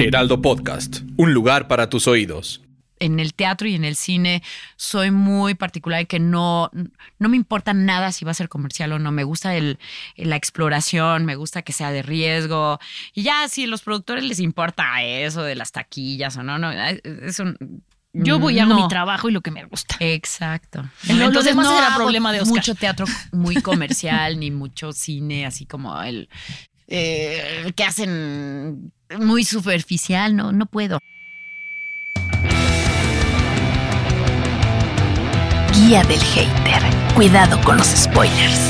Heraldo Podcast, un lugar para tus oídos. en el teatro y en el cine soy muy particular y que no, no me importa nada si va a ser comercial o no. Me gusta el, la exploración, me gusta que sea de riesgo. Y ya si a los productores les importa eso de las taquillas o no, no, yo voy a hacer mi trabajo y lo que me gusta. Exacto. Entonces no era problema de Oscar. mucho teatro muy comercial ni mucho cine así como el eh, que hacen muy superficial, no no puedo. Guía del hater. Cuidado con los spoilers.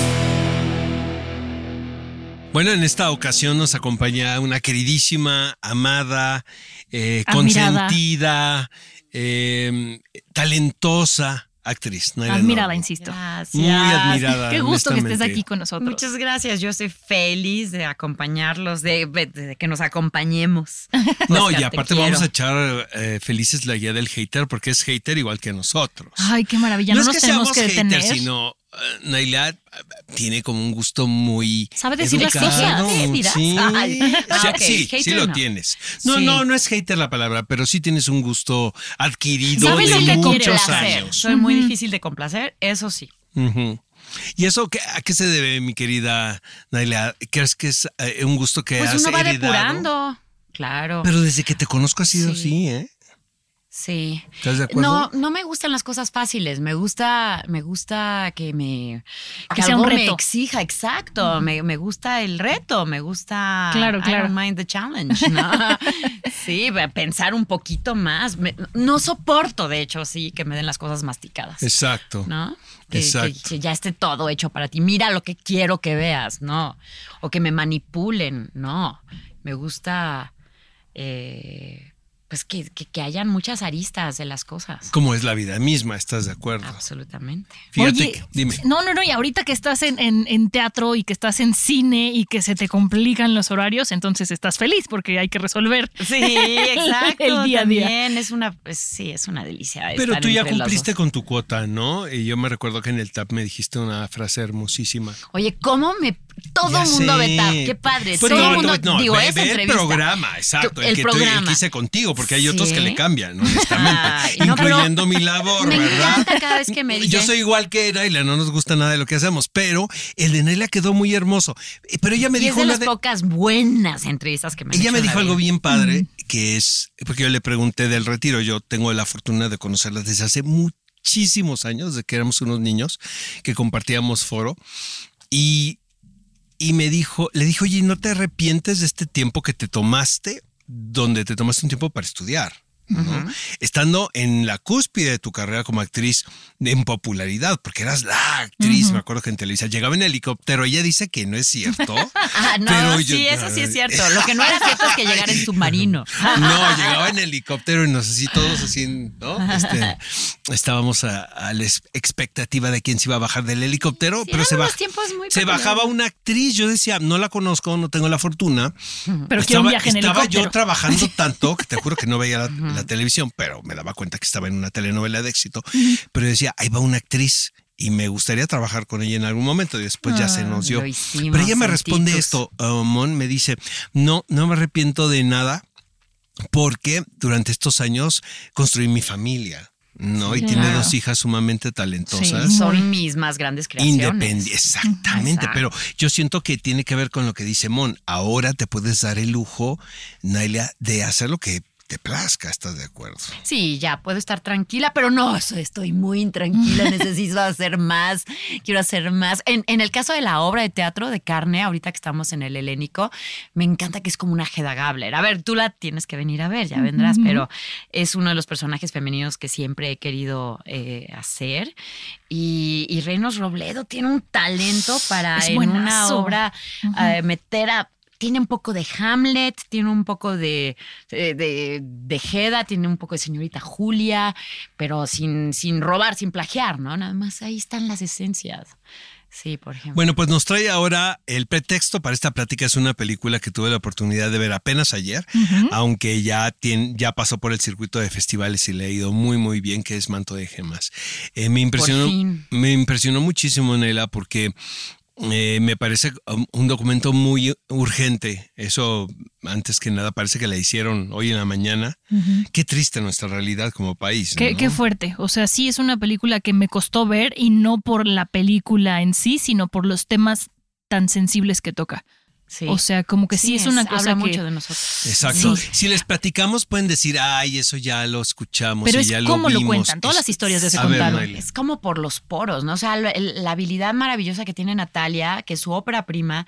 Bueno, en esta ocasión nos acompaña una queridísima, amada, eh, consentida, eh, talentosa actriz. Naila Admirada, insisto. Gracias. Muy admirada. Qué gusto que estés aquí con nosotros. Muchas gracias. Yo estoy feliz de acompañarlos, de, de que nos acompañemos. No, y te aparte vamos a echar eh, felices la guía del hater porque es hater igual que nosotros. Ay, qué maravilla. No, no es nos que tenemos seamos que detener. haters, sino Naila tiene como un gusto muy Sabe decir las cosas. ¿Sí. Ah, Sí, sí, lo no. tienes. No, Sí. no, no es hater la palabra, pero sí tienes un gusto adquirido Soy de difícil de muchos complacer. años. Soy muy difícil de complacer, eso sí. ¿Y eso qué- a qué se debe, mi querida Naila? ¿Crees que es eh, un gusto que Pues has uno va heredado? depurando. Claro. Pero desde que te conozco ha sido Sí. así, ¿eh? Sí. ¿Estás de acuerdo? No, no me gustan las cosas fáciles. Me gusta, me gusta que me Que sea un algo me reto. exija, exacto. me, me gusta el reto, me gusta. Claro, I claro. don't mind the challenge, ¿no? sí, pensar un poquito más. Me- no soporto, de hecho, sí, que me den las cosas masticadas. Exacto. ¿no? Que, Exacto. que- que ya esté todo hecho para ti. Mira lo que quiero que veas, ¿no? O que me manipulen, ¿no? Me gusta, eh, pues, que, que- que hayan muchas aristas de las cosas. ¿Cómo es la vida misma? ¿Estás de acuerdo? Absolutamente. Fíjate, Oye, que- dime. No, no, no. Y ahorita que estás en, en- en teatro y que estás en cine y que se te complican los horarios, entonces estás feliz porque hay que resolver. Sí, exacto. El día a día. Es una, pues, sí, es una delicia. Pero estar tú ya cumpliste con tu cuota, ¿no? Y yo me recuerdo que en el TAP me dijiste una frase hermosísima. Oye, ¿cómo me todo el mundo sé. ve TAP? Qué padre. Pues todo no, el mundo, no, digo, ve, esa ve el programa, exacto. El, el que, programa. hice contigo, porque hay otros que le cambian, honestamente. Ay, no, incluyendo mi labor, me ¿verdad? encanta cada vez que me Yo dice- soy igual que Naila, no nos gusta nada de lo que hacemos, pero el de Naila quedó muy hermoso. Eh, Pero ella me y dijo es de las de- pocas buenas entrevistas que me ella me dijo algo vida. bien padre, que es, porque yo le pregunté del retiro, yo tengo la fortuna de conocerla desde hace muchísimos años, de que éramos unos niños que compartíamos foro, y, y me dijo, le dijo, oye, ¿no te arrepientes de este tiempo que te tomaste, donde te tomaste un tiempo para estudiar? ¿No? Estando en la cúspide de tu carrera como actriz en popularidad, porque eras la actriz, me acuerdo que en Televisa llegaba en helicóptero, ella dice que no es cierto. Ah, no, Pero yo- sí, eso sí es cierto. Lo que no era cierto es que llegara en submarino. No, llegaba en helicóptero y no sé si todos así, ¿no? Este, estábamos a, a la expectativa de quién se iba a bajar del helicóptero, pero se, baj- se bajaba una actriz. Yo decía, no la conozco, no tengo la fortuna. Pero quiero un estaba viaje en estaba helicóptero. yo trabajando tanto que te juro que no veía la, la televisión, pero me daba cuenta que estaba en una telenovela de éxito. Pero decía, ahí va una actriz. Y me gustaría trabajar con ella en algún momento y después ya se nos dio. hicimos, Pero ella me responde esto, uh, Mon, me dice, no, no me arrepiento de nada porque durante estos años construí mi familia, ¿no? Y tiene dos hijas sumamente talentosas. Sí. Son mis más grandes creaciones. Independiente, exactamente, Exacto. pero yo siento que tiene que ver con lo que dice Mon. Ahora te puedes dar el lujo, Naila, de hacer lo que te plazca, ¿estás de acuerdo? Sí, ya puedo estar tranquila, pero no, estoy muy intranquila, necesito hacer más, quiero hacer más. En, en, el caso de la obra de teatro de carne, ahorita que estamos en el helénico, me encanta que es como una Hedda Gabler. A ver, tú la tienes que venir a ver, ya vendrás, pero es uno de los personajes femeninos que siempre he querido eh, hacer. Y, y Reinos Robledo tiene un talento para en una obra uh, meter a tiene un poco de Hamlet, tiene un poco de, de, de, Heda, tiene un poco de señorita Julia, pero sin, sin robar, sin plagiar, ¿no? Nada más ahí están las esencias. Sí, por ejemplo. Bueno, pues nos trae ahora el pretexto para esta plática. Es una película que tuve la oportunidad de ver apenas ayer, aunque ya, tiene, ya pasó por el circuito de festivales y le ha ido muy, muy bien, que es Manto de Gemas. Eh, me, impresionó, me impresionó muchísimo, Nela, porque eh, me parece un documento muy urgente. Eso, antes que nada, parece que la hicieron hoy en la mañana. Qué triste nuestra realidad como país. Qué, qué, fuerte. O sea, sí es una película que me costó ver y no por la película en sí, sino por los temas tan sensibles que toca. O sea, como que sí, es una cosa habla mucho de nosotros. Exacto. Si les platicamos pueden decir, ay, eso ya lo escuchamos Pero y es ya como lo lo cuentan, todas las historias de ese contaron. Es como por los poros, ¿no? O sea, la habilidad maravillosa que tiene Natalia, que es su ópera prima,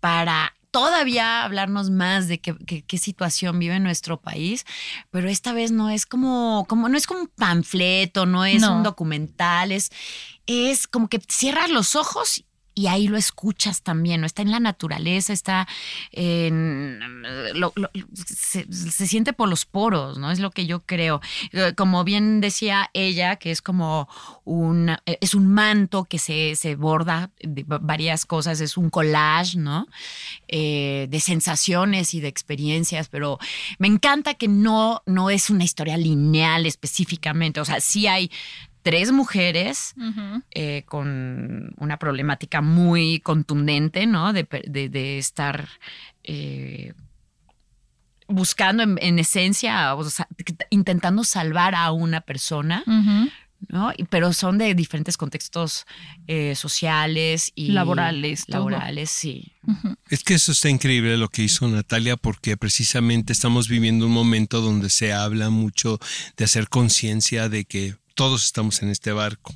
para todavía hablarnos más de qué, qué, situación vive nuestro país, pero esta vez no es como, como no es como un panfleto, no es un documental, es, es como que cierras los ojos y ahí lo escuchas también, ¿no? Está en la naturaleza, está en... se, siente por los poros, ¿no? Es lo que yo creo. Eh, como bien decía ella, que es como un... Eh, es un manto que se, se borda de varias cosas, es un collage, ¿no? Eh, de sensaciones y de experiencias, pero me encanta que no, no es una historia lineal específicamente, o sea, sí hay tres mujeres eh, con una problemática muy contundente, ¿no? De, estar eh, buscando en, esencia, intentando salvar a una persona. ¿no? Pero son de diferentes contextos eh, sociales y laborales. Laborales, sí. Es que eso está increíble lo que hizo Natalia porque precisamente estamos viviendo un momento donde se habla mucho de hacer conciencia de que todos estamos en este barco.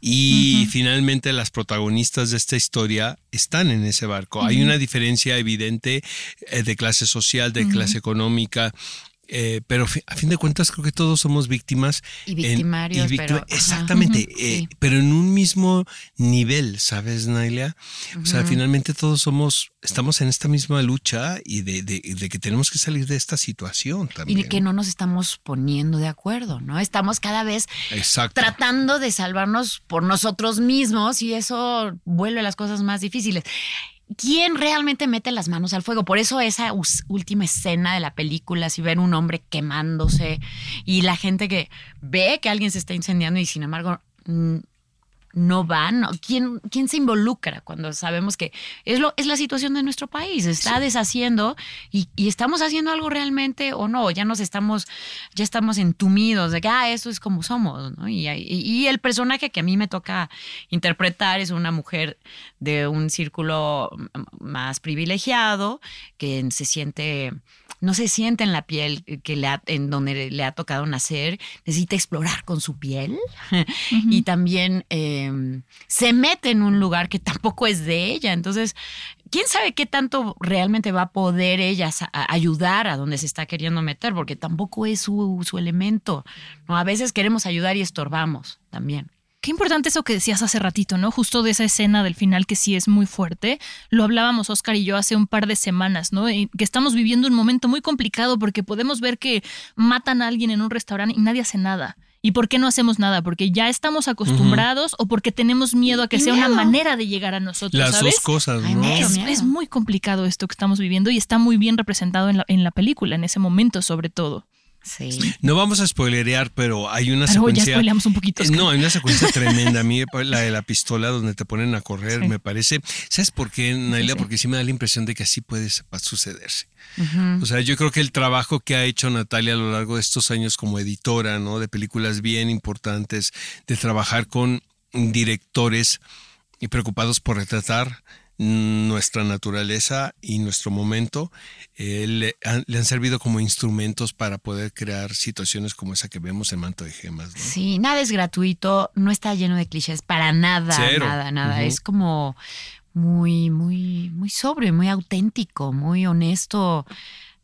Y finalmente las protagonistas de esta historia están en ese barco. Hay una diferencia evidente eh, de clase social, de clase económica, eh, pero a fin de cuentas creo que todos somos víctimas. Y victimarios. pero, exactamente, eh, pero en un mismo nivel, ¿sabes, Nailia? O sea, finalmente todos somos, estamos en esta misma lucha y de, de, de, que tenemos que salir de esta situación también. Y de que no nos estamos poniendo de acuerdo, ¿no? Estamos cada vez tratando de salvarnos por nosotros mismos y eso vuelve las cosas más difíciles. ¿Quién realmente mete las manos al fuego? Por eso esa última escena de la película, si ven un hombre quemándose y la gente que ve que alguien se está incendiando y sin embargo no van. ¿Quién, ¿Quién se involucra cuando sabemos que es, lo, es la situación de nuestro país? Está deshaciendo y, estamos haciendo algo realmente o no. Ya nos estamos, ya estamos entumidos de que, ah, eso es como somos. Y, y, el personaje que a mí me toca interpretar es una mujer de un círculo más privilegiado que se siente no se siente en la piel que le en donde le ha tocado nacer, necesita explorar con su piel y también em, se mete en un lugar que tampoco es de ella. Entonces, ¿quién sabe qué tanto realmente va a poder ella ayudar a donde se está queriendo meter? Porque tampoco es su, su elemento. ¿no? A veces queremos ayudar y estorbamos también. Qué importante eso que decías hace ratito, ¿no? Justo de esa escena del final que sí es muy fuerte. Lo hablábamos Oscar y yo hace un par de semanas, ¿no? que estamos viviendo un momento muy complicado porque podemos ver que matan a alguien en un restaurante y nadie hace nada. ¿Y por qué no hacemos nada? ¿Porque ya estamos acostumbrados o porque tenemos miedo a que sea una manera de llegar a nosotros? Las dos cosas, ¿no? Es, muy complicado esto que estamos viviendo y está muy bien representado en la, en la película, en ese momento sobre todo. No vamos a spoilerear, pero hay una secuencia. Ya un poquito. No, hay una secuencia tremenda. A mí, la de la pistola donde te ponen a correr, me parece. ¿Sabes por qué, Naila? Porque sí me da la impresión de que así puede sucederse. O sea, yo creo que el trabajo que ha hecho Natalia a lo largo de estos años como editora, ¿no? De películas bien importantes, de trabajar con directores y preocupados por retratar nuestra naturaleza y nuestro momento eh, le, han, le, han, servido como instrumentos para poder crear situaciones como esa que vemos en Manto de Gemas. ¿no? Sí, nada es gratuito, no está lleno de clichés para nada, Cero. nada, nada. Es como muy, muy, muy sobrio, muy auténtico, muy honesto.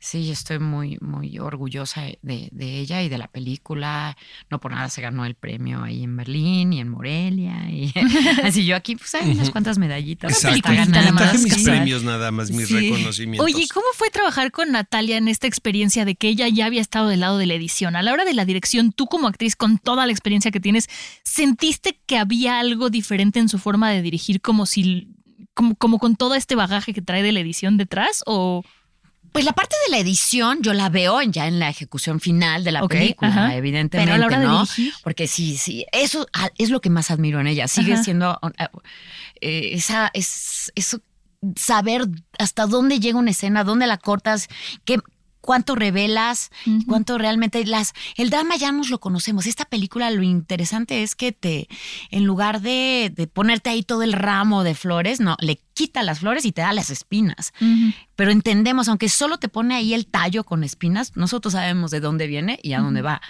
Sí, estoy muy, muy orgullosa de, de, ella y de la película. No por nada se ganó el premio ahí en Berlín y en Morelia. Y así yo aquí, pues hay unas cuantas medallitas. Exacto. Está ganando. Traje mis premios nada más, mis Sí. reconocimientos. Oye, ¿cómo fue trabajar con Natalia en esta experiencia de que ella ya había estado del lado de la edición? A la hora de la dirección, tú como actriz, con toda la experiencia que tienes, ¿sentiste que había algo diferente en su forma de dirigir como si... Como, como con todo este bagaje que trae de la edición detrás o Pues la parte de la edición yo la veo ya en la ejecución final de la película, ajá. evidentemente, Pero a la hora de ¿no? dirigir. Porque sí, sí, eso ah, es lo que más admiro en ella. Sigue Ajá. siendo eh, esa, es, eso, saber hasta dónde llega una escena, dónde la cortas, qué, cuánto revelas, cuánto realmente las. El drama ya nos lo conocemos. Esta película lo interesante es que te, en lugar de, de ponerte ahí todo el ramo de flores, no, le quita las flores y te da las espinas pero entendemos, aunque solo te pone ahí el tallo con espinas, nosotros sabemos de dónde viene y a dónde va.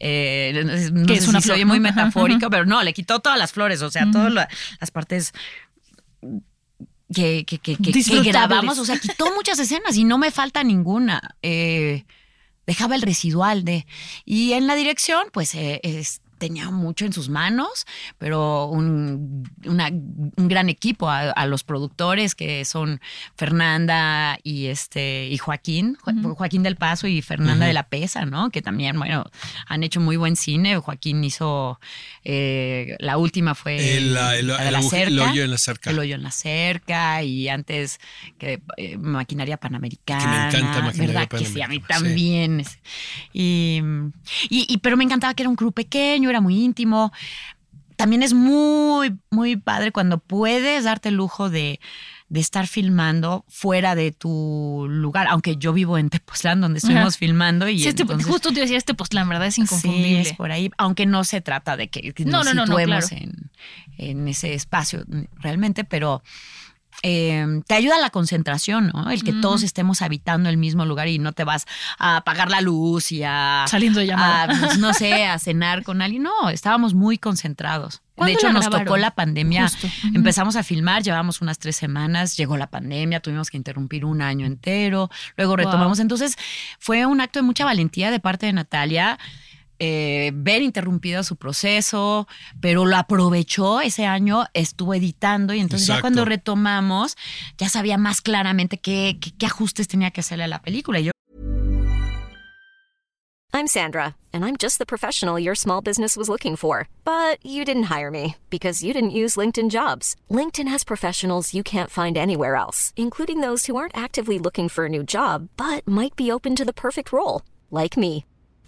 Eh, no Que es una si muy Ajá, metafórico, pero no, le quitó todas las flores, o sea, todas la- las partes que, que, que, que- grabamos, o sea, quitó muchas escenas y no me falta ninguna. Eh, dejaba el residual de... Y en la dirección, pues eh, es- tenía mucho en sus manos, pero un, una- un gran equipo a, a los productores que son Fernanda y este y Joaquín, Jo-. Joaquín del Paso y Fernanda de la Pesa, ¿no? Que también, bueno, han hecho muy buen cine. Joaquín hizo eh, la última fue El, la- el- la de el la aguje- el cerca. hoyo en la cerca. El hoyo en la cerca y antes que eh, maquinaria panamericana. Que me encanta Maquinaria ¿Verdad que sí? A mí Panamericana, sí. también. Y, y- y- pero me encantaba que era un crew pequeño, era muy íntimo. También es muy, muy padre cuando puedes darte el lujo de, de estar filmando fuera de tu lugar, aunque yo vivo en Tepoztlán, donde estuvimos Ajá. filmando. Y Sí, entonces- justo te decía postlán, ¿verdad? Es Sí, inconfundible. es por ahí, aunque no se trata de que, que No, nos no, no, situemos claro. en, en ese espacio realmente, pero eh, te ayuda la concentración, ¿no? El que todos estemos habitando el mismo lugar y no te vas a apagar la luz y a... Saliendo de llamada. a, pues, no sé, a cenar con alguien. No, estábamos muy concentrados. De ¿Cuándo hecho, nos grabaron? tocó la pandemia. Justo. Empezamos a filmar, llevamos unas tres semanas, llegó la pandemia, tuvimos que interrumpir un año entero, luego retomamos. Entonces, fue un acto de mucha valentía de parte de Natalia. Eh, ver interrumpido su proceso, pero lo aprovechó ese año, estuvo editando y entonces ya Exacto. cuando retomamos ya sabía más claramente qué, qué, qué ajustes tenía que hacerle a la película. Y yo I'm Sandra, and I'm just the professional your small business was looking for. But you didn't hire me because you didn't use LinkedIn jobs. LinkedIn has professionals you can't find anywhere else, including those who aren't actively looking for a new job but might be open to the perfect role, like me.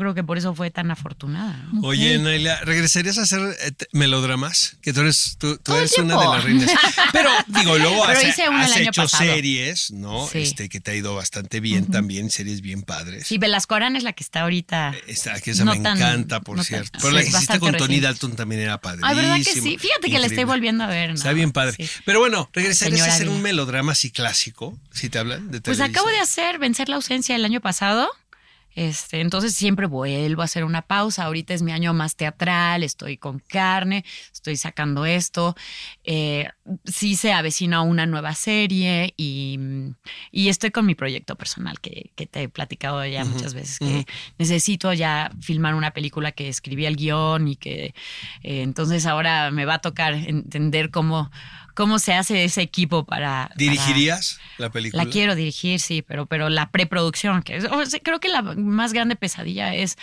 Creo que por eso fue tan afortunada. ¿no? Oye, Naila, ¿regresarías a hacer eh, melodramas? Que tú eres, tú, tú eres una de las reinas. Pero, digo, luego Pero has, hice una el has año hecho pasado. series, ¿no? Sí. Este, que te ha ido bastante bien también, series bien padres. Sí, Velasco Arán es la que está ahorita. Esta, que esa No me tan- encanta, por no tan- cierto. sí, Pero la es que hiciste con Tony reciente. Dalton también era padrísima. Ay, ¿verdad que sí? Fíjate que la estoy Increíble. volviendo a ver. Está bien padre. Sí. Pero bueno, ¿regresarías a hacer un melodrama así clásico? Si te hablan de Pues Televisa? acabo de hacer Vencer la ausencia el año pasado. Este, entonces siempre vuelvo a hacer una pausa. Ahorita es mi año más teatral, estoy con carne, estoy sacando esto. Eh, sí se avecina una nueva serie y, y estoy con mi proyecto personal que, que te he platicado ya muchas veces, que necesito ya filmar una película que escribí el guion y que eh, entonces ahora me va a tocar entender cómo, cómo se hace ese equipo para... para- ¿Dirigirías la película? la quiero dirigir, sí, pero, pero la preproducción, que es- o sea, creo que la más grande pesadilla es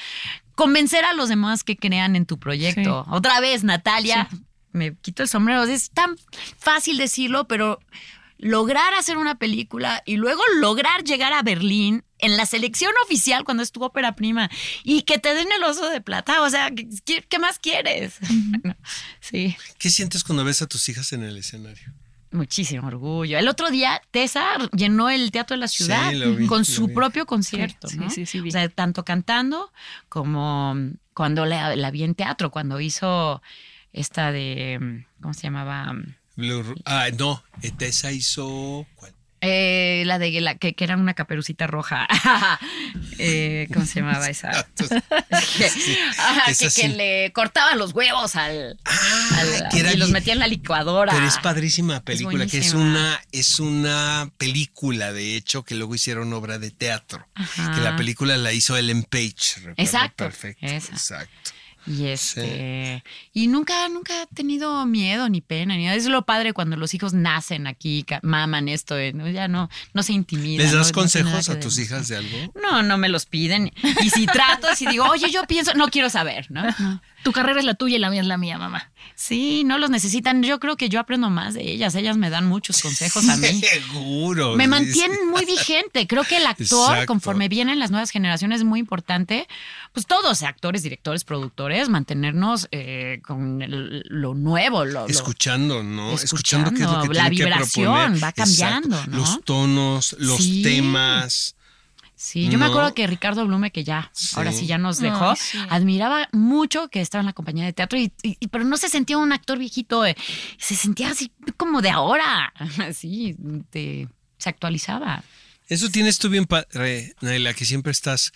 convencer a los demás que crean en tu proyecto. Otra vez, Natalia, me quito el sombrero. Es tan fácil decirlo, pero lograr hacer una película y luego lograr llegar a Berlín en la selección oficial cuando es tu ópera prima y que te den el oso de plata, o sea, ¿qué, qué más quieres? sí. ¿Qué sientes cuando ves a tus hijas en el escenario? Muchísimo orgullo. El otro día, Tessa llenó el Teatro de la Ciudad Sí, lo vi, con su vi. propio concierto. Sí, ¿no? sí. O sea, tanto cantando como cuando la, la vi en teatro, cuando hizo esta de. ¿Cómo se llamaba? Blue ah, no, Tessa hizo. ¿Cuál? Eh, la de la que, que era una caperucita roja. Eh, ¿Cómo se llamaba esa? que, Ajá, que- sí. que le cortaban los huevos al, Ah, al- que era y los metía en la licuadora. Pero es padrísima película, que es una, es una película, de hecho, que luego hicieron obra de teatro. Ajá. Que la película la hizo Ellen Page. Exacto, Perfecto. esa. Exacto. Y este y nunca, nunca he tenido miedo ni pena ni nada. Es lo padre cuando los hijos nacen aquí, maman esto, eh, ya no, no se intimidan. ¿Les das no consejos a tus hijas de algo? No, no me los piden. Y si trato, si digo, oye, yo pienso, no quiero saber, ¿no? No. Tu carrera es la tuya y la mía es la mía, mamá. Sí, no los necesitan. Yo creo que yo aprendo más de ellas. Ellas me dan muchos consejos a mí. Seguro. Me mantienen muy vigente. Creo que el actor, Exacto. conforme vienen las nuevas generaciones, es muy importante. Pues todos, actores, directores, productores, mantenernos eh, con el- lo nuevo, lo, Escuchando, ¿no? Escuchando, qué es lo que la que vibración va cambiando. ¿no? Los tonos, los Sí. temas. Sí, yo me acuerdo que Ricardo Blume, que ya, Sí. ahora sí ya nos dejó, sí. admiraba mucho que estaba en la compañía de teatro, y, pero no se sentía un actor viejito, eh, se sentía así como de ahora, así, se actualizaba. Eso tienes tú bien padre, Naila, que siempre estás.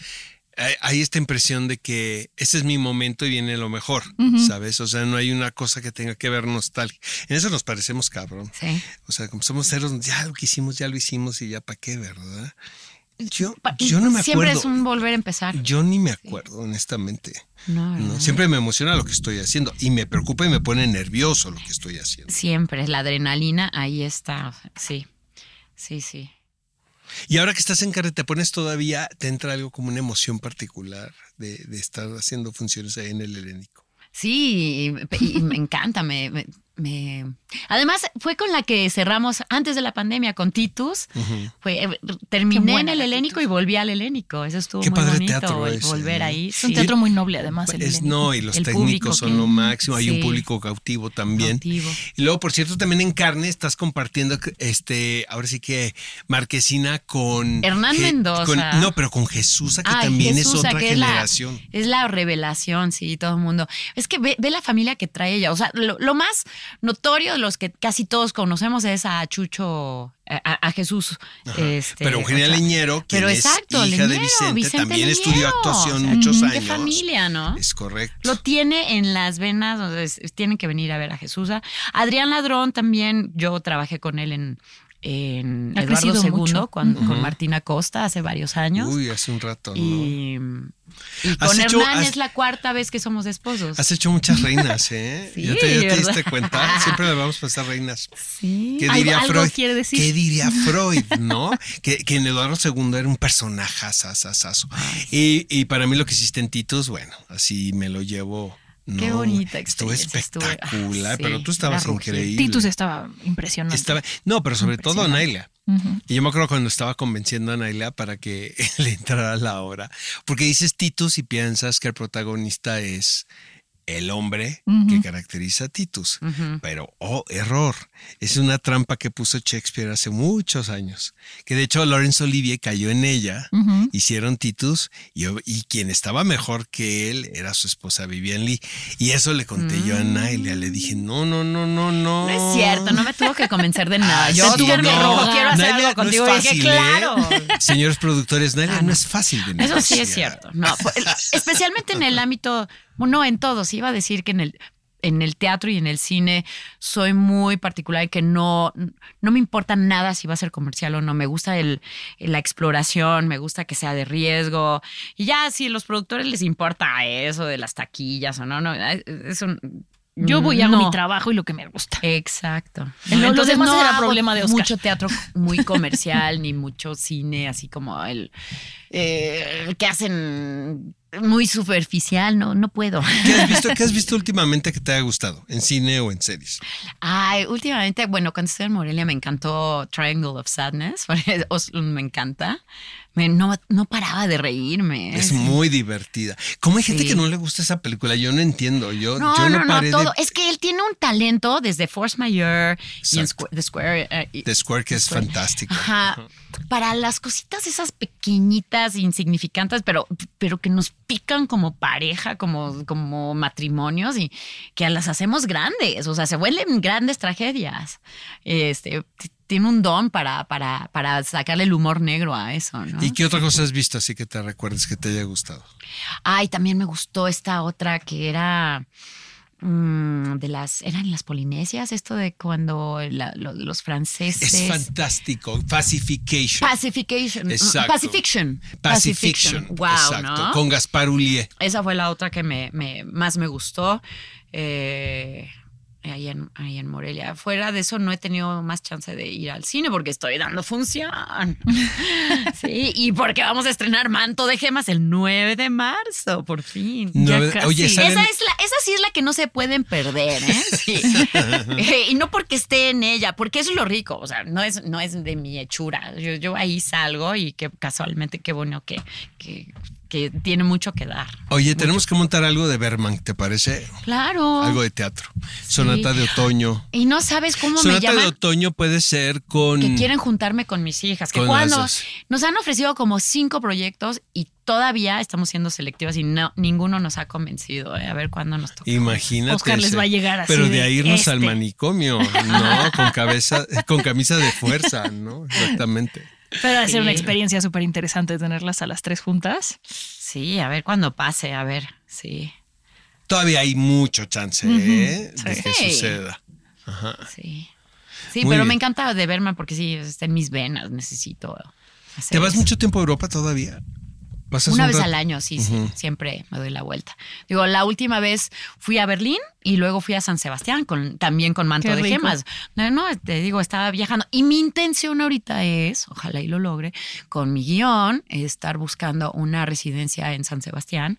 hay- Hay esta impresión de que este es mi momento y viene lo mejor, ¿sabes? O sea, no hay una cosa que tenga que ver nostalgia. En eso nos parecemos cabrón. Sí. O sea, como somos ceros, ya lo que hicimos, ya lo hicimos y ya para qué, ¿verdad? Yo, no me Siempre acuerdo. es un volver a empezar. Yo ni me acuerdo, honestamente. No, ¿no? Siempre me emociona lo que estoy haciendo y me preocupa y me pone nervioso lo que estoy haciendo. Siempre, la adrenalina ahí está, sí, sí, sí. Y ahora que estás en carrera, ¿te pones todavía, te entra algo como una emoción particular de, de estar haciendo funciones ahí en el helénico? Sí, y, y me encanta, me, me- me- Además, fue con la que cerramos antes de la pandemia con Titus. Fue, eh, terminé en el helénico Titus. y volví al helénico. Eso estuvo Qué muy padre bonito, teatro el ese, volver ¿no? ahí. Es un sí. teatro muy noble, además. el Es, Helénico. no, y los El técnicos son que- lo máximo. Hay un público cautivo también. Cautivo. Y luego, por cierto, también en carne estás compartiendo, este, ahora sí que Marquesina con Hernán Je- Mendoza. con- no, pero con Jesús, que Ay, también es otra que es la- generación. Es la, revelación, sí, todo el mundo. Es que ve, ve la familia que trae ella. O sea, lo, lo más notorio de los que casi todos conocemos es a Chucho, a, a Jesús. este, Pero Eugenia. Leñero, quien Pero es exacto, de Leñero, Vicente, Vicente también estudió actuación O sea, muchos de años. familia, ¿no? Es correcto. Lo tiene en las venas, o sea, es- tienen que venir a ver a Jesús. Adrián Ladrón también, yo trabajé con él en, en Ha Eduardo II, mucho. con, con Martina Costa hace varios años. Uy, hace un rato, ¿no? y, con hecho- Hernán has- es la cuarta vez que somos esposos. Has hecho muchas reinas, ¿eh? Sí, ¿Ya te, ya te diste cuenta? Siempre le vamos a pasar reinas. Sí. ¿Qué diría algo Freud? quiere decir. ¿Qué diría Freud, no? que, que en Eduardo II era un personaje asasasazo. Y, y para mí lo que hiciste en Titus, bueno, así me lo llevo. No, Qué bonita Estuvo experiencia, estuvo- espectacular, ah, sí, pero tú estabas increíble. Titus estaba impresionante. Estaba- no, pero sobre todo. Naila. Ujú. Y yo me acuerdo cuando estaba convenciendo a Naila para que le entrara la obra. Porque dices Titus y piensas que el protagonista es el hombre que caracteriza a Titus. Pero, oh, error. Es una trampa que puso Shakespeare hace muchos años. Que de hecho Laurence Olivier cayó en ella. Hicieron Titus y, y quien estaba mejor que él era su esposa Vivian Lee. Y eso le conté yo a Nailia. Le dije, no, no, no, no, no. No es cierto, no me tuvo que convencer de nada. Ah, Yo sí, no. rogar, quiero hacer algo no es contigo. y dije, fácil, ¿eh? claro. Señores productores, Nailia, Ah, no. no. es fácil de Eso sí negociar. es cierto. No, pues, especialmente en el ámbito, no en todos. Iba a decir que en el en el teatro y en el cine soy muy particular y que no, no me importa nada si va a ser comercial o no. Me gusta el, la exploración, me gusta que sea de riesgo. Y ya si a los productores les importa eso de las taquillas o no, no, Yo voy a hago no. mi trabajo y lo que me gusta. Exacto. Lo demás era problema de Oscar. Mucho teatro muy comercial, ni mucho cine, así como el eh, que hacen muy superficial. No, no puedo. ¿Qué has visto? ¿Qué has visto últimamente que te haya gustado? ¿En cine o en series? Ay, últimamente, bueno, cuando estuve en Morelia me encantó Triangle of Sadness. Me encanta. Me- no, no paraba de reírme. Es muy divertida. ¿Cómo hay gente Sí. que no le gusta esa película? Yo no entiendo. Yo No, yo no, no, no, todo. de Es que él tiene un talento desde Force Majeure y en Exacto. Squ- The Square. eh, y- The Square, que es Square. fantástico. Ajá. Para las cositas esas pequeñitas, insignificantes, pero, pero que nos pican como pareja, como, como matrimonios y que las hacemos grandes. O sea, se vuelven grandes tragedias. Este tiene un don para, para, para sacarle el humor negro a eso, ¿no? ¿Y qué otra cosa has visto así que te recuerdes que te haya gustado? Ay, también me gustó esta otra que era mm, de las, eran las Polinesias, esto de cuando la- lo- los franceses. Es fantástico. Pacification. Pacification. Exacto. Pacifiction. Pacifiction. Wow, Exacto. ¿no? Con Gaspar Ulié. Esa fue la otra que me, me- más me gustó. Eh, ahí, en, ahí en Morelia. Fuera de eso, no he tenido más chance de ir al cine porque estoy dando función. sí, y porque vamos a estrenar Manto de Gemas el 9 de marzo, por fin. Casi. Oye, salen- Esa, es la, esa sí es la que no se pueden perder, ¿eh? Sí. Y no porque esté en ella, porque eso es lo rico, o sea, no es, no es de mi hechura. Yo, yo ahí salgo y que casualmente qué bueno que, que, que tiene mucho que dar. Oye, tenemos que montar algo de Berman, ¿te parece? Claro. Algo de teatro. Sonata de otoño. Y no sabes cómo me Sonata de llaman. otoño puede ser con. Que quieren juntarme con mis hijas. Que Con cuando nos han ofrecido como cinco proyectos y todavía estamos siendo selectivas y no, ninguno nos ha convencido. ¿eh? A ver cuándo nos toca. Imagínate. Oscar les va a llegar así Pero de de, ahí irnos al este. manicomio, ¿no? Con cabeza, con camisa de fuerza, ¿no? Exactamente. Pero va a ser una Sí. experiencia súper interesante tenerlas a las tres juntas. Sí, a ver cuándo pase, a ver, sí, Todavía hay mucho chance, ¿eh? De que Sí. suceda. sí. Sí, Muy pero bien. me encanta de Berman porque sí, está en mis venas, necesito hacer ¿Te vas eso. mucho tiempo a Europa todavía? ¿Pasas Una un vez al año, sí, sí, siempre me doy la vuelta. Digo, la última vez fui a Berlín y luego fui a San Sebastián, con, también con manto Qué de rico. gemas. No, no, te digo, estaba viajando. Y mi intención ahorita es, ojalá y lo logre, con mi guion, estar buscando una residencia en San Sebastián,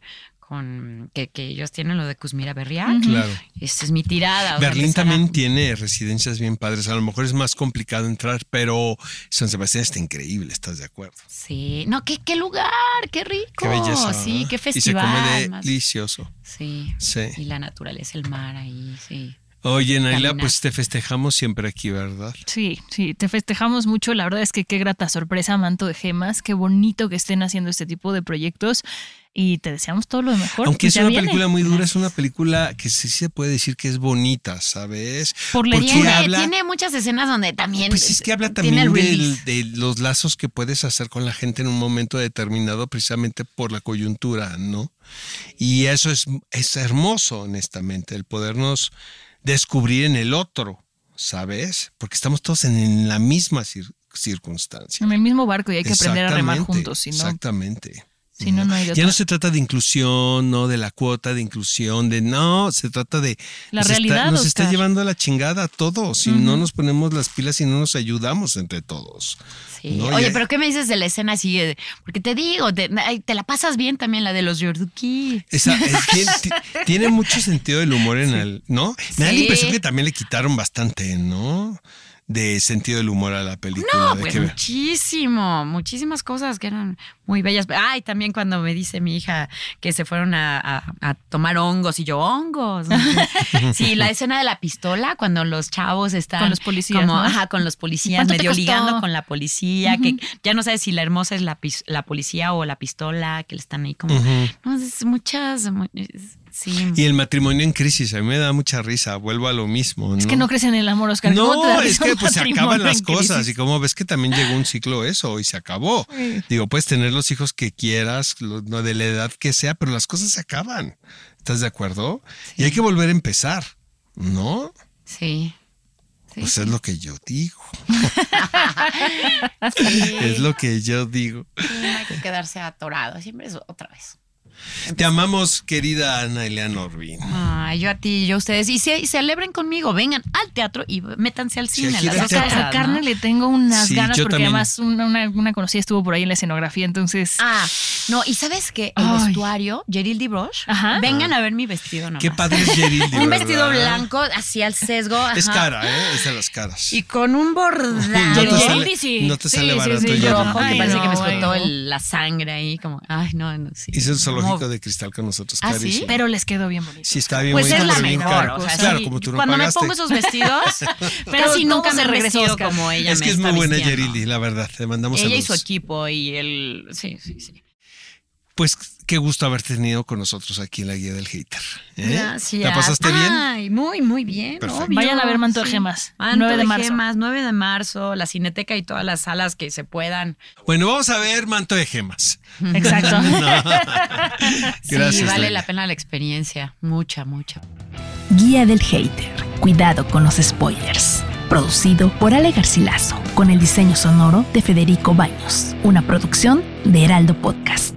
con que, que ellos tienen lo de Cusmira Berriac. Claro. Esta es mi tirada. o sea, Berlín a- también tiene residencias bien padres. A lo mejor es más complicado entrar, pero San Sebastián está increíble, ¿estás de acuerdo? Sí, no, qué, qué lugar, qué rico. Qué belleza. Sí, qué Y se festival. come más- delicioso. Sí. Sí. Y la naturaleza, el mar ahí, sí. Oye, Naila, pues te festejamos siempre aquí, ¿verdad? Sí, sí, te festejamos mucho. La verdad es que qué grata sorpresa, Manto de Gemas. Qué bonito que estén haciendo este tipo de proyectos y te deseamos todo lo mejor. Aunque Pues es una viene. película muy dura, es una película que sí se puede decir que es bonita, ¿sabes? Por Porque Tiene, habla, tiene muchas escenas donde también. pues es que habla también del- de los lazos que puedes hacer con la gente en un momento determinado, precisamente por la coyuntura, ¿no? Y eso es, es hermoso, honestamente, el podernos descubrir en el otro, ¿sabes? Porque estamos todos en, en la misma cir- circunstancia. En el mismo barco y hay que aprender a remar juntos, si no, Exactamente. Si no, no hay de Ya no se trata de inclusión, no de la cuota de inclusión, de no, se trata de La nos realidad, Está, nos está llevando a la chingada a todos. Si no nos ponemos las pilas y no nos ayudamos entre todos. Sí. No, Oye, pero ¿qué me dices de la escena así? Porque te digo, te, la pasas bien también la de los Yorduki. Esa, eh, tiene, ti- tiene mucho sentido el humor en el, ¿no? Me da la impresión que también le quitaron bastante, ¿no? De sentido del humor a la película. No, de pues que- muchísimo, muchísimas cosas que eran muy bellas. Ay, también cuando me dice mi hija que se fueron a, a- a tomar hongos y yo, hongos. sí, la escena de la pistola, cuando los chavos están Con los policías, como, ¿no? ajá, con los policías, ¿Cuánto te medio ligando con la policía, que ya no sabes si la hermosa es la, la policía o la pistola, que le están ahí como, no, es muchas, es- sí. Y el matrimonio en crisis, a mí me da mucha risa, vuelvo a lo mismo. Es que no crees en el amor, Oscar. ¿Cómo te No, es que pues se acaban las crisis? cosas y como ves que también llegó un ciclo eso y se acabó. Digo, puedes tener los hijos que quieras, lo- no de la edad que sea, pero las cosas se acaban. ¿Estás de acuerdo? Y hay que volver a empezar, ¿no? Sí. Sí. Pues es lo que yo digo. es lo que yo digo. Sí, no hay que quedarse atorado, siempre es otra vez. Te amamos, querida Ana Eliana Orbin. Ay, yo a ti, yo a ustedes. Y, se, y celebren conmigo, vengan al teatro y métanse al cine. aquí las teatro. cosas, A carne ¿no? le tengo unas Sí, ganas porque también. además una, una, una conocida estuvo por ahí en la escenografía, entonces Ah, no, y ¿sabes qué? El Ay. vestuario, Jeril Brosh. Ajá. Vengan a ver mi vestido nomás. Qué padre es Jeril. de Un vestido blanco, así al sesgo. Es ajá. cara, ¿eh? Es de las caras. Y con un bordado. No te sale, sí. no te Sí, sale sí, barato sí, yo- rojo, que parece que me explotó ay, no. el- la sangre ahí, como, ay, no, no, sí. Hizo el zoológico Como- de cristal con nosotros, ¿Ah, sí? pero les quedó bien bonito. Sí, está bien Pues bonito, es la pero bien mejor. caro. O sea, claro, sí, como tú no cuando pagaste. me pongo esos vestidos, Pero casi todo nunca se me regresó, como ella Es que es muy buena. Yerili, la verdad. Te mandamos Ella y su equipo y el... Sí, sí, sí. Pues qué gusto haberte tenido con nosotros aquí en la guía del hater. ¿eh? Gracias. ¿La pasaste bien? Ay, muy, muy bien. Obvio, Vayan a ver Manto de sí. Gemas, Manto 9 de de marzo. Gemas, 9 de marzo, la Cineteca y todas las salas que se puedan. Bueno, vamos a ver Manto de Gemas. Exacto. sí, Gracias, vale Lali. la pena la experiencia. Mucha, mucha. Guía del Hater. Cuidado con los spoilers. Producido por Ale Garcilaso, con el diseño sonoro de Federico Baños. Una producción de Heraldo Podcast.